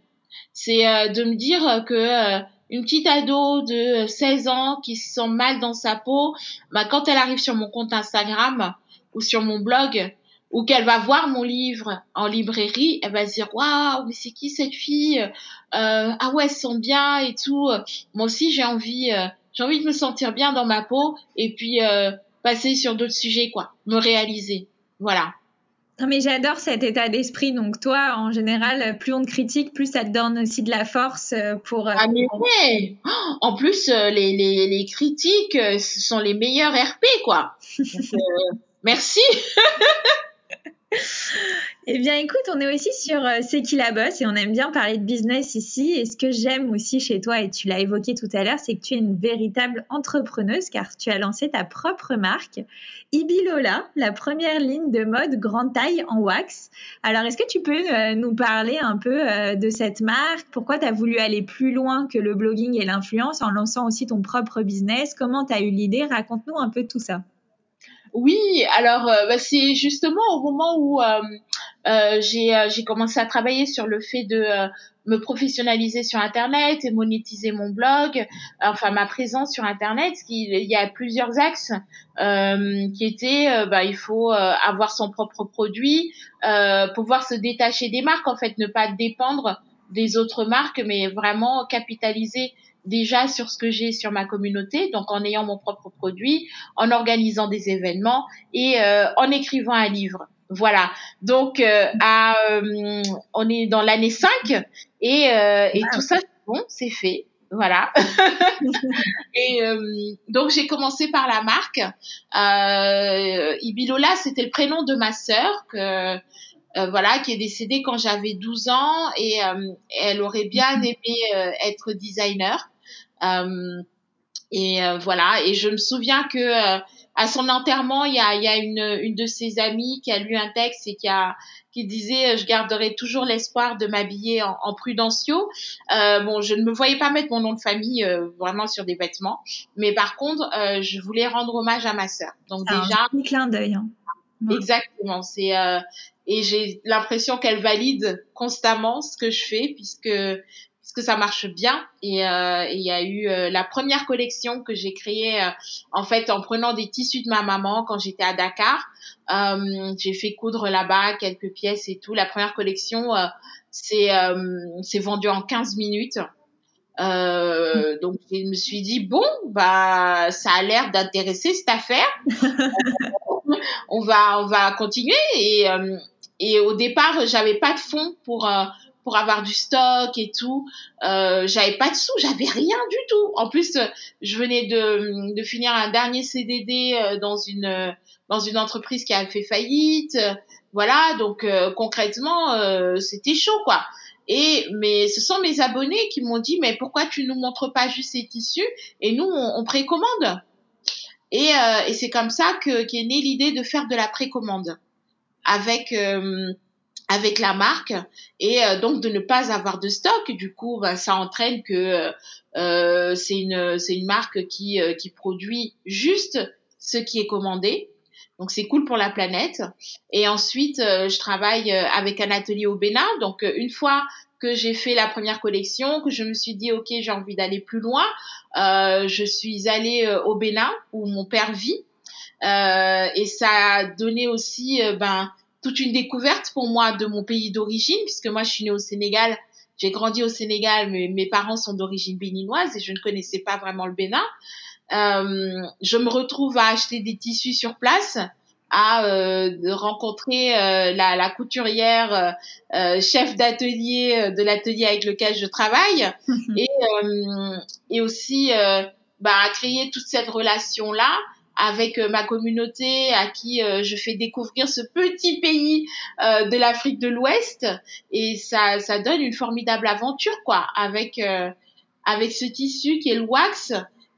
C'est de me dire que une petite ado de 16 ans qui se sent mal dans sa peau, bah, quand elle arrive sur mon compte Instagram ou sur mon blog, ou qu'elle va voir mon livre en librairie, elle va se dire waouh mais c'est qui cette fille? Euh, Ah ouais elle se sent bien et tout. Moi aussi j'ai envie euh, j'ai envie de me sentir bien dans ma peau et puis euh, passer sur d'autres sujets quoi, me réaliser. Voilà. Non, mais j'adore cet état d'esprit. Donc, toi, en général, plus on te critique, plus ça te donne aussi de la force euh, pour. Euh, ah, mais ouais. En plus, euh, les, les, les critiques, ce sont les meilleurs RP, quoi. <laughs> merci. <laughs> <laughs> Eh bien, écoute, on est aussi sur euh, C'est qui la bosse et on aime bien parler de business ici. Et ce que j'aime aussi chez toi, et tu l'as évoqué tout à l'heure, c'est que tu es une véritable entrepreneuse car tu as lancé ta propre marque, Ibilola, la première ligne de mode grande taille en wax. Alors, est-ce que tu peux euh, nous parler un peu euh, de cette marque? Pourquoi tu as voulu aller plus loin que le blogging et l'influence en lançant aussi ton propre business? Comment tu as eu l'idée? Raconte-nous un peu tout ça. Oui, alors bah, c'est justement au moment où euh, j'ai euh, j'ai commencé à travailler sur le fait de euh, me professionnaliser sur Internet et monétiser mon blog, enfin ma présence sur Internet. Il y a plusieurs axes euh, qui étaient, bah, il faut avoir son propre produit, euh, pouvoir se détacher des marques, en fait, ne pas dépendre des autres marques, mais vraiment capitaliser déjà sur ce que j'ai sur ma communauté, donc en ayant mon propre produit, en organisant des événements et euh, en écrivant un livre. Voilà. Donc, euh, à, euh, on est dans l'année 5 et, euh, et tout ça, bon, c'est fait. Voilà. <laughs> et donc j'ai commencé par la marque. Euh, Ibilola, c'était le prénom de ma sœur que voilà qui est décédée quand j'avais 12 ans et elle aurait bien aimé être designer. Et voilà. Et je me souviens que à son enterrement, il y a, il y a une, une de ses amies qui a lu un texte et qui a qui disait euh, je garderai toujours l'espoir de m'habiller en, en prudencio. Euh, bon, je ne me voyais pas mettre mon nom de famille euh, vraiment sur des vêtements, mais par contre, euh, je voulais rendre hommage à ma sœur. Donc déjà, un clin d'œil. Hein. Exactement. C'est euh, et j'ai l'impression qu'elle valide constamment ce que je fais puisque que ça marche bien. Et euh, il y a eu euh, la première collection que j'ai créée euh, en fait en prenant des tissus de ma maman quand j'étais à Dakar. j'ai fait coudre là-bas quelques pièces et tout. La première collection, c'est c'est vendu en 15 minutes. Euh, donc je me suis dit bon bah ça a l'air d'intéresser cette affaire <laughs> on va on va continuer et et au départ j'avais pas de fonds pour pour avoir du stock et tout. Euh, j'avais pas de sous, j'avais rien du tout. En plus, je venais de, de finir un dernier CDD euh, dans une dans une entreprise qui a fait faillite. Voilà, donc euh, concrètement, euh, c'était chaud quoi. Et mais ce sont mes abonnés qui m'ont dit mais pourquoi tu nous montres pas juste ces tissus et nous on, on précommande. Et, et c'est comme ça que qu'est née l'idée de faire de la précommande avec avec la marque et euh, donc de ne pas avoir de stock. Du coup bah, ça entraîne que euh, c'est une c'est une marque qui euh, qui produit juste ce qui est commandé. Donc c'est cool pour la planète. Et ensuite euh, je travaille avec un atelier au Bénin. Donc une fois que j'ai fait la première collection que je me suis dit ok j'ai envie d'aller plus loin je suis allée au Bénin où mon père vit. Et ça a donné aussi ben toute une découverte pour moi de mon pays d'origine, puisque moi je suis née au Sénégal. J'ai grandi au Sénégal, mais mes parents sont d'origine béninoise et je ne connaissais pas vraiment le Bénin. Euh, je me retrouve à acheter des tissus sur place, à euh, rencontrer euh, la, la, couturière euh, euh, chef d'atelier de l'atelier avec lequel je travaille. <laughs> Et, et aussi bah, à créer toute cette relation là avec ma communauté à qui je fais découvrir ce petit pays de l'Afrique de l'Ouest et ça ça donne une formidable aventure quoi avec avec ce tissu qui est le wax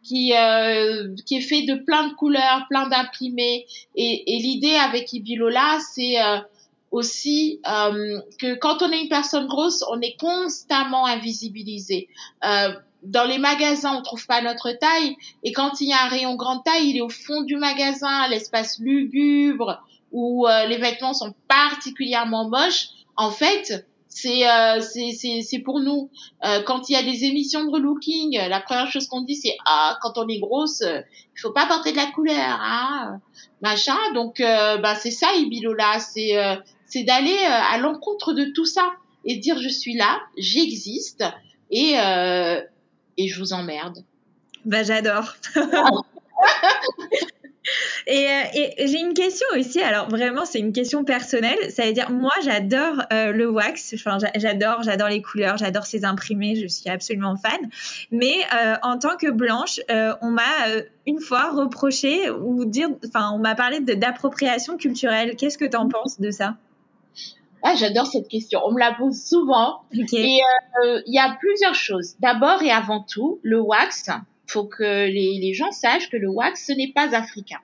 qui, euh, qui est fait de plein de couleurs, plein d'imprimés. Et, et l'idée avec Ibilola, c'est euh, aussi euh, que quand on est une personne grosse, on est constamment invisibilisé. Euh, dans les magasins, on trouve pas notre taille, et quand il y a un rayon grande taille, il est au fond du magasin, l'espace lugubre, où euh, les vêtements sont particulièrement moches. En fait, c'est euh, c'est pour nous. Euh, quand il y a des émissions de relooking, la première chose qu'on dit c'est ah quand on est grosse, il faut pas porter de la couleur, hein, machin. Donc euh, bah c'est ça Ibilola, c'est euh, c'est d'aller euh, à l'encontre de tout ça et dire je suis là, j'existe et et je vous emmerde. Bah j'adore. <laughs> Et, euh, et j'ai une question aussi. Alors vraiment, c'est une question personnelle. Ça veut dire, moi, j'adore euh, le wax. Enfin, j'adore, j'adore les couleurs, j'adore ces imprimés. Je suis absolument fan. Mais euh, en tant que blanche, euh, on m'a une fois reproché ou dire, enfin, on m'a parlé d'appropriation culturelle. Qu'est-ce que tu en penses de ça? Ah, j'adore cette question. On me la pose souvent. Okay. Et il y a plusieurs choses. D'abord et avant tout, le wax. Faut que les, les gens sachent que le wax, ce n'est pas africain.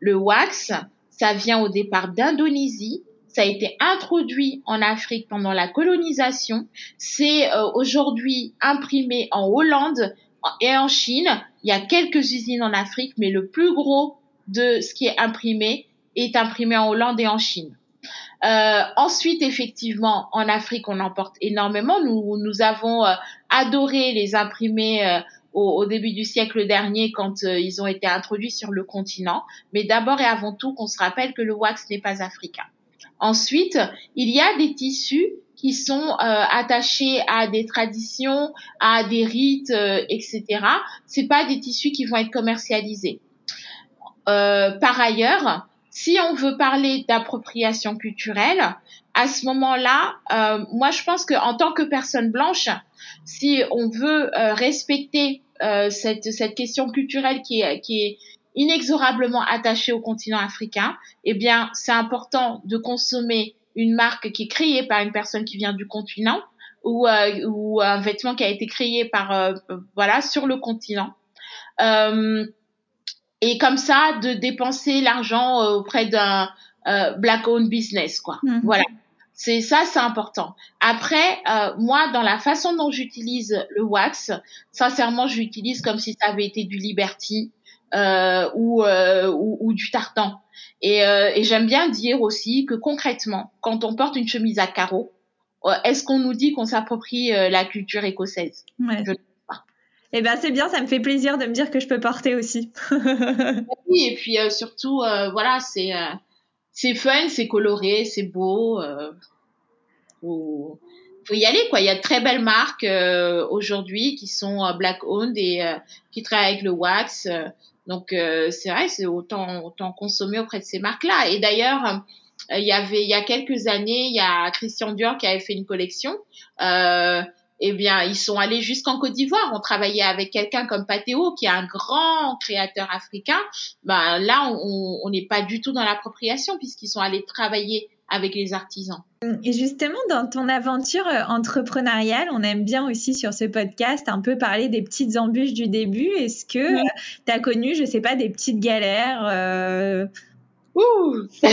Le wax, ça vient au départ d'Indonésie. Ça a été introduit en Afrique pendant la colonisation. C'est euh, aujourd'hui imprimé en Hollande et en Chine. Il y a quelques usines en Afrique, mais le plus gros de ce qui est imprimé est imprimé en Hollande et en Chine. Euh, ensuite, effectivement, en Afrique, on en porte énormément. Nous, nous avons euh, adoré les imprimés euh, au, au, début du siècle dernier quand euh, ils ont été introduits sur le continent. Mais d'abord et avant tout, qu'on se rappelle que le wax n'est pas africain. Ensuite, il y a des tissus qui sont euh, attachés à des traditions, à des rites, euh, etc. C'est pas des tissus qui vont être commercialisés. Par ailleurs, si on veut parler d'appropriation culturelle, à ce moment-là, euh, moi je pense qu'en tant que personne blanche, si on veut euh, respecter euh, cette, cette question culturelle qui est, qui est inexorablement attachée au continent africain, eh bien c'est important de consommer une marque qui est créée par une personne qui vient du continent ou, euh, ou un vêtement qui a été créé par euh, voilà sur le continent. Euh, et comme ça de dépenser l'argent euh, auprès d'un euh, black owned business quoi. Mmh. Voilà. C'est ça, c'est important. Après, euh, moi, dans la façon dont j'utilise le wax, sincèrement, je l'utilise comme si ça avait été du Liberty euh, ou, euh, ou, ou, du tartan. Et, euh, et j'aime bien dire aussi que concrètement, quand on porte une chemise à carreaux, euh, est-ce qu'on nous dit qu'on s'approprie la culture écossaise? Ouais. Je eh ben c'est bien, ça me fait plaisir de me dire que je peux porter aussi. <laughs> oui, et puis euh, surtout, euh, voilà, c'est euh, c'est fun, c'est coloré, c'est beau. faut, faut y aller quoi. Il y a de très belles marques aujourd'hui qui sont black owned et qui travaillent avec le wax. donc c'est vrai, c'est autant autant consommer auprès de ces marques-là. Et d'ailleurs, il y avait il y a quelques années, il y a Christian Dior qui avait fait une collection. Euh, eh bien, ils sont allés jusqu'en Côte d'Ivoire. On travaillait avec quelqu'un comme Pateo, qui est un grand créateur africain. Ben, là, on n'est pas du tout dans l'appropriation puisqu'ils sont allés travailler avec les artisans. Et justement, dans ton aventure euh, entrepreneuriale, on aime bien aussi sur ce podcast un peu parler des petites embûches du début. Est-ce que oui. Euh, tu as connu, je sais pas, des petites galères euh... <laughs>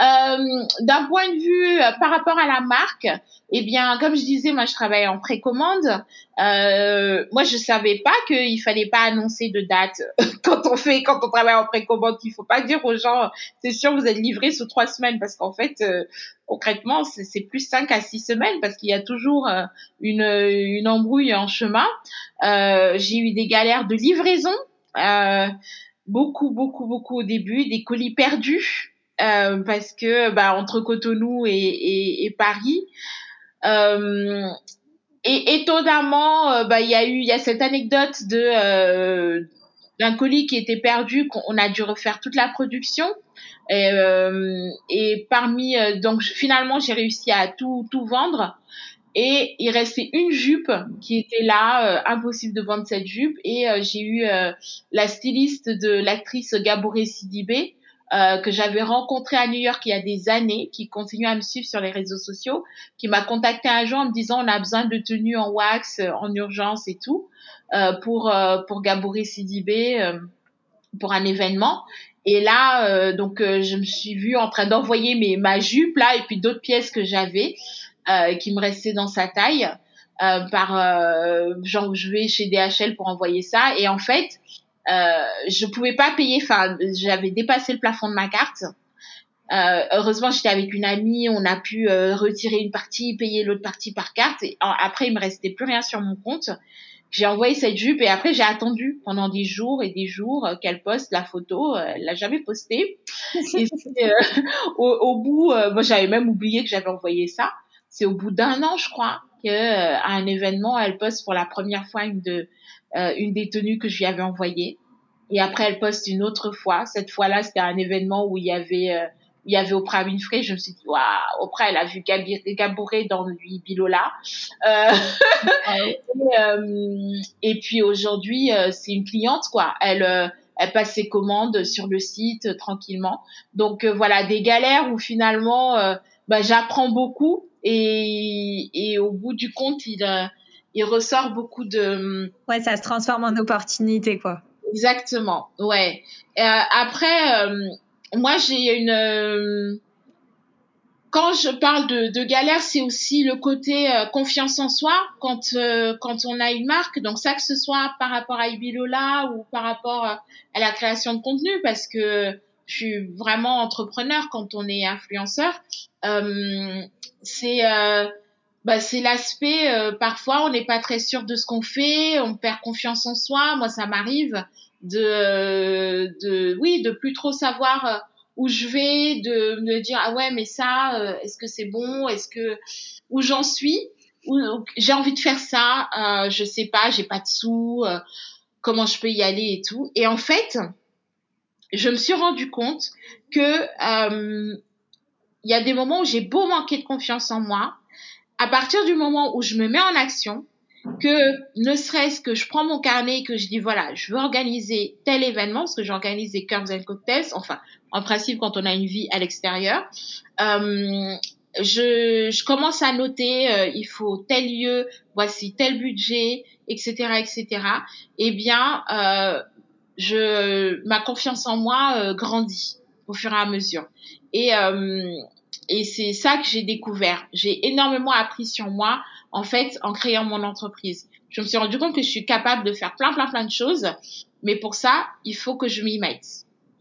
Euh, d'un point de vue euh, par rapport à la marque, eh bien, comme je disais, moi, je travaille en précommande. Euh, moi, je savais pas qu'il fallait pas annoncer de date <laughs> quand on fait, quand on travaille en précommande. Il faut pas dire aux gens, c'est sûr, vous êtes livré sous trois semaines, parce qu'en fait, euh, concrètement, c'est plus cinq à six semaines, parce qu'il y a toujours euh, une, une embrouille en chemin. Euh, J'ai eu des galères de livraison. Beaucoup, beaucoup, beaucoup au début, des colis perdus. Euh, parce que bah, entre Cotonou et, et, et Paris, Euh, et étonnamment, bah il y a eu il y a cette anecdote de d'un colis qui était perdu qu'on a dû refaire toute la production et, et parmi donc finalement j'ai réussi à tout tout vendre et il restait une jupe qui était là, euh, impossible de vendre cette jupe. Et euh, j'ai eu euh, la styliste de l'actrice Gabouré Sidibé, que j'avais rencontrée à New York il y a des années, qui continue à me suivre sur les réseaux sociaux, qui m'a contacté un jour en me disant on a besoin de tenues en wax en urgence et tout pour pour Gabouré Sidibé pour un événement. Et là, donc je me suis vue en train d'envoyer mes ma jupe là et puis d'autres pièces que j'avais. Euh, qui me restait dans sa taille. Euh, par euh, genre je vais chez DHL pour envoyer ça. Et en fait euh, je pouvais pas payer enfin j'avais dépassé le plafond de ma carte. Euh, heureusement j'étais avec une amie on a pu retirer une partie payer l'autre partie par carte. Et après il me restait plus rien sur mon compte. J'ai envoyé cette jupe et après j'ai attendu pendant des jours et des jours qu'elle poste la photo. Elle l'a jamais postée. Et <laughs> au, au, bout moi j'avais même oublié que j'avais envoyé ça c'est au bout d'un an, je crois, que euh, à un événement, elle poste pour la première fois une de euh, une des tenues que je lui avais envoyées. Et après, elle poste une autre fois. Cette fois-là, c'était un événement où il y avait euh, il y avait Oprah Winfrey. Je me suis dit, waouh, Oprah, elle a vu Gabouré dans lui Bilola. Euh, <laughs> et, euh, et, puis aujourd'hui, c'est une cliente, quoi. Elle elle passe ses commandes sur le site tranquillement. Donc voilà, des galères où finalement, bah, j'apprends beaucoup et, et au bout du compte, il, euh, il ressort beaucoup de... Ouais, ça se transforme en opportunité, quoi. Exactement, ouais. Euh, après, euh, moi, j'ai une... Euh, quand je parle de, de galère, c'est aussi le côté confiance en soi quand quand on a une marque. Donc ça, que ce soit par rapport à Ibilola ou par rapport à la création de contenu, parce que je suis vraiment entrepreneur quand on est influenceur. Euh, c'est euh, bah, c'est l'aspect euh, parfois on n'est pas très sûr de ce qu'on fait, on perd confiance en soi. Moi, ça m'arrive de de oui de plus trop savoir euh, où je vais, de me dire ah ouais mais ça euh, est-ce que c'est bon, est-ce que où j'en suis, j'ai envie de faire ça, euh, je sais pas, j'ai pas de sous, comment je peux y aller et tout. Et en fait, je me suis rendu compte que il y a des moments où j'ai beau manquer de confiance en moi, à partir du moment où je me mets en action, que ne serait-ce que je prends mon carnet et que je dis voilà, je veux organiser tel événement, parce que j'organise des Curves and Cocktails, enfin, en principe quand on a une vie à l'extérieur, euh, je, commence à noter, euh, il faut tel lieu, voici tel budget, etc., etc. Eh bien, euh, ma confiance en moi grandit au fur et à mesure. Et, euh, et c'est ça que j'ai découvert. J'ai énormément appris sur moi, en fait, en créant mon entreprise. Je me suis rendu compte que je suis capable de faire plein, plein, plein de choses. Mais pour ça, il faut que je m'y mette.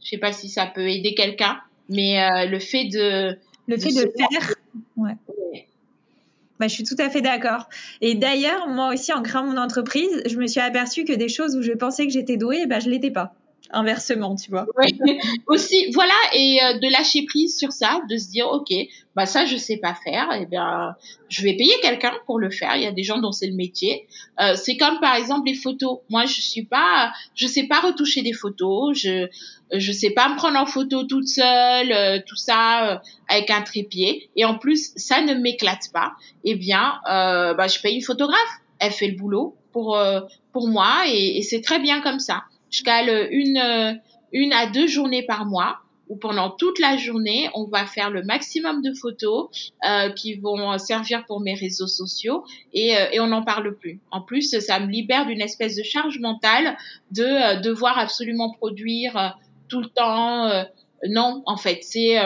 Je sais pas si ça peut aider quelqu'un, mais euh, le fait de... Le fait de, faire, ouais. Bah, je suis tout à fait d'accord. Et d'ailleurs, moi aussi, en créant mon entreprise, je me suis aperçue que des choses où je pensais que j'étais douée, bah, je l'étais pas inversement, tu vois. Oui, <laughs> aussi, voilà, et euh, de lâcher prise sur ça, de se dire, ok, bah ça je sais pas faire, et eh bien je vais payer quelqu'un pour le faire. Il y a des gens dont c'est le métier. Euh, c'est comme par exemple les photos. Moi je suis pas, je sais pas retoucher des photos, je je sais pas me prendre en photo toute seule, euh, tout ça euh, avec un trépied. Et en plus ça ne m'éclate pas. Eh bien, bah je paye une photographe. Elle fait le boulot pour pour moi et, et c'est très bien comme ça. Je cale une, une à deux journées par mois où pendant toute la journée, on va faire le maximum de photos euh, qui vont servir pour mes réseaux sociaux et, euh, et on n'en parle plus. En plus, ça me libère d'une espèce de charge mentale de euh, devoir absolument produire euh, tout le temps. Euh, non, en fait, c'est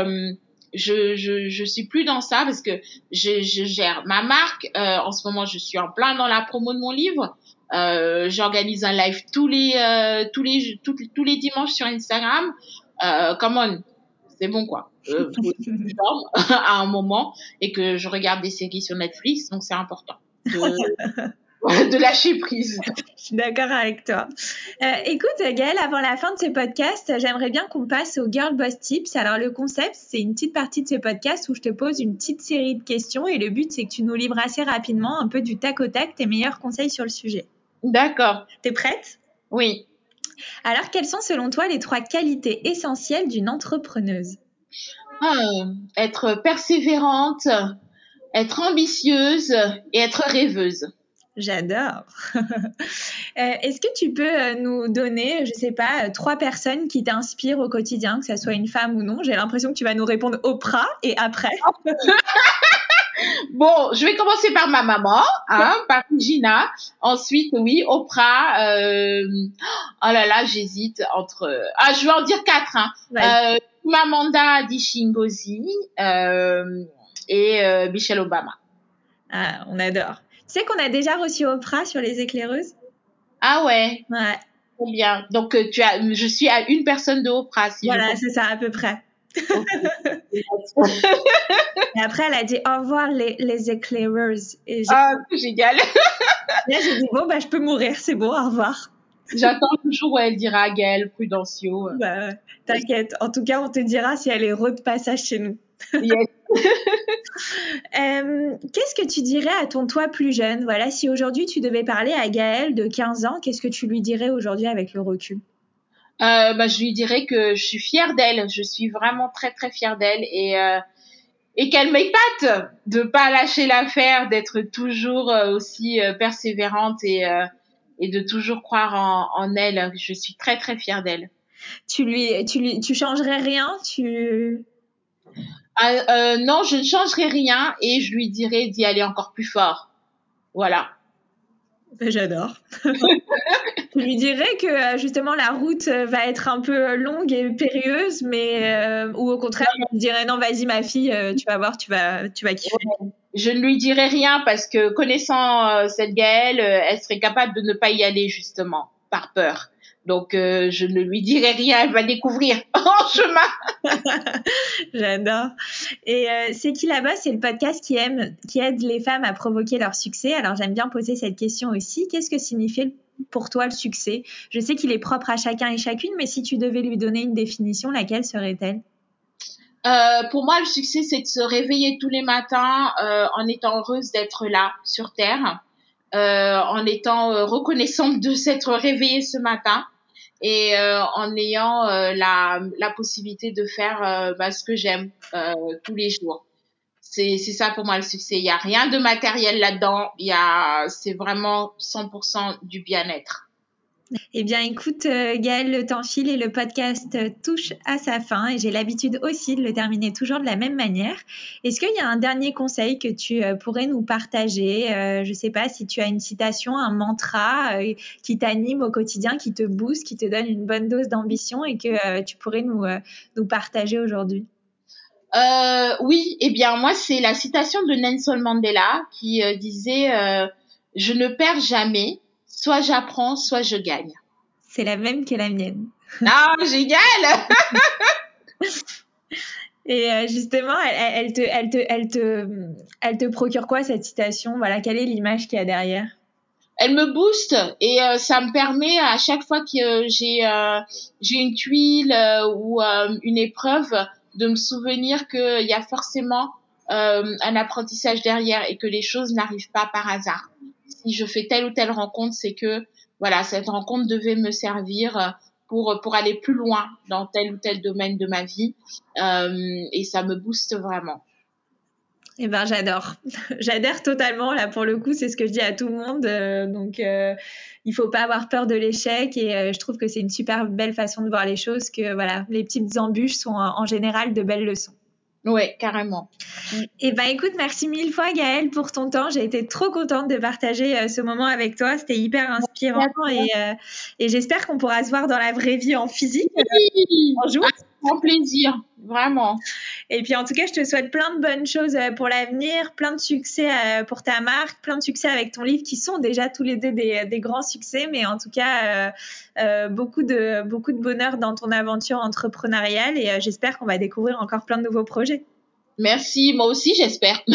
je, je je suis plus dans ça parce que je, je gère ma marque. en ce moment, je suis en plein dans la promo de mon livre. Euh, J'organise un live tous les euh, tous les tous, tous les dimanches sur Instagram. Euh, come on, c'est bon quoi. Euh, <laughs> <laughs> à un moment et que je regarde des séries sur Netflix, donc c'est important. De... <laughs> de lâcher prise. Je suis d'accord avec toi. Euh, écoute, Gaëlle, avant la fin de ce podcast, j'aimerais bien qu'on passe au Girl Boss Tips. Alors, le concept, c'est une petite partie de ce podcast où je te pose une petite série de questions et le but, c'est que tu nous livres assez rapidement, un peu du tac au tac, tes meilleurs conseils sur le sujet. D'accord. T'es prête? Oui. Alors, quelles sont selon toi les trois qualités essentielles d'une entrepreneuse? Ah, Être persévérante, être ambitieuse et être rêveuse. J'adore. <laughs> Euh, est-ce que tu peux euh, nous donner, je sais pas, euh, trois personnes qui t'inspirent au quotidien, que ce soit une femme ou non? J'ai l'impression que tu vas nous répondre Oprah et après. <laughs> bon, je vais commencer par ma maman, hein, par Gina. Ensuite, oui, Oprah. Euh... Oh là là, j'hésite entre. Ah, je vais en dire quatre. Hein. Euh, Mamanda Dishingozi euh, et Michelle Obama. Ah, on adore. Tu sais qu'on a déjà reçu Oprah sur les éclaireuses? Ah ouais Ouais. Bien. Donc, euh, tu as, je suis à une personne de Oprah. Si voilà, c'est ça, à peu près. <laughs> et après, elle a dit au revoir les, les éclaireuses. Et ah, génial. <laughs> Là, j'ai dit bon, bah, je peux mourir, c'est bon, au revoir. J'attends le jour où elle dira Gaëlle Prudencio. Bah, t'inquiète. En tout cas, on te dira si elle est re de passage chez nous. Yes. <laughs> euh, qu'est-ce que tu dirais à ton toi plus jeune? Voilà, si aujourd'hui tu devais parler à Gaëlle de 15 ans, qu'est-ce que tu lui dirais aujourd'hui avec le recul? Euh, bah, je lui dirais que je suis fière d'elle. Je suis vraiment très très fière d'elle et euh, et qu'elle m'épate de pas lâcher l'affaire, d'être toujours euh, aussi euh, persévérante et euh, et de toujours croire en, en elle. Je suis très très fière d'elle. Tu lui, tu lui, tu changerais rien? Tu ah, euh, non, je ne changerai rien et je lui dirai d'y aller encore plus fort. Voilà. J'adore. <laughs> je lui dirais que euh, justement la route euh, va être un peu longue et périlleuse, mais ou au contraire, je lui dirais non, vas-y ma fille, tu vas voir, tu vas, tu vas kiffer. Je ne lui dirai rien parce que connaissant cette Gaëlle, elle serait capable de ne pas y aller justement par peur. Donc, euh, je ne lui dirai rien, elle va découvrir en <laughs> chemin. <laughs> J'adore. Et euh, c'est qui là-bas C'est le podcast qui aime, qui aide les femmes à provoquer leur succès. Alors, j'aime bien poser cette question aussi. Qu'est-ce que signifie pour toi le succès Je sais qu'il est propre à chacun et chacune, mais si tu devais lui donner une définition, laquelle serait-elle? Euh, pour moi, le succès, c'est de se réveiller tous les matins euh, en étant heureuse d'être là sur Terre, euh, en étant reconnaissante de s'être réveillée ce matin et en ayant la, la possibilité de faire bah, ce que j'aime tous les jours. C'est ça pour moi le succès. Il y a rien de matériel là-dedans. Il y a c'est vraiment 100% du bien-être. Eh bien, écoute, euh, Gaëlle, le temps file et le podcast euh, touche à sa fin et j'ai l'habitude aussi de le terminer toujours de la même manière. Est-ce qu'il y a un dernier conseil que tu euh, pourrais nous partager? Je ne sais pas si tu as une citation, un mantra qui t'anime au quotidien, qui te booste, qui te donne une bonne dose d'ambition et que tu pourrais nous, nous partager aujourd'hui. Euh, oui, eh bien moi c'est la citation de Nelson Mandela qui disait je ne perds jamais, soit j'apprends, soit je gagne. C'est la même que la mienne. Ah, génial <laughs> Et euh, justement, elle, elle, te, elle, te, elle, te, elle te procure quoi cette citation? Voilà, quelle est l'image qu'il y a derrière? Elle me booste et euh, ça me permet à chaque fois que j'ai euh, j'ai une tuile euh, ou euh, une épreuve de me souvenir qu'il y a forcément un apprentissage derrière et que les choses n'arrivent pas par hasard si je fais telle ou telle rencontre, c'est que voilà, cette rencontre devait me servir euh, pour pour aller plus loin dans tel ou tel domaine de ma vie euh, et ça me booste vraiment. Eh ben j'adore, <laughs> j'adhère totalement là pour le coup, c'est ce que je dis à tout le monde. Euh, donc euh, il faut pas avoir peur de l'échec et euh, je trouve que c'est une super belle façon de voir les choses. Que voilà, les petites embûches sont en général de belles leçons. Ouais, carrément. Et ben écoute, merci mille fois Gaëlle pour ton temps. J'ai été trop contente de partager euh, ce moment avec toi. C'était hyper inspirant et, euh, et j'espère qu'on pourra se voir dans la vraie vie en physique oui, un jour. Grand plaisir, vraiment. Et puis en tout cas, je te souhaite plein de bonnes choses euh, pour l'avenir, plein de succès pour ta marque, plein de succès avec ton livre qui sont déjà tous les deux des, des grands succès, mais en tout cas euh, beaucoup de beaucoup de bonheur dans ton aventure entrepreneuriale et j'espère qu'on va découvrir encore plein de nouveaux projets. Merci, moi aussi j'espère. <laughs>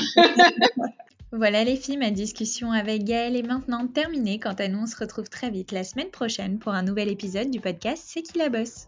Voilà les filles, ma discussion avec Gaëlle est maintenant terminée. Quant à nous, on se retrouve très vite la semaine prochaine pour un nouvel épisode du podcast C'est qui la bosse?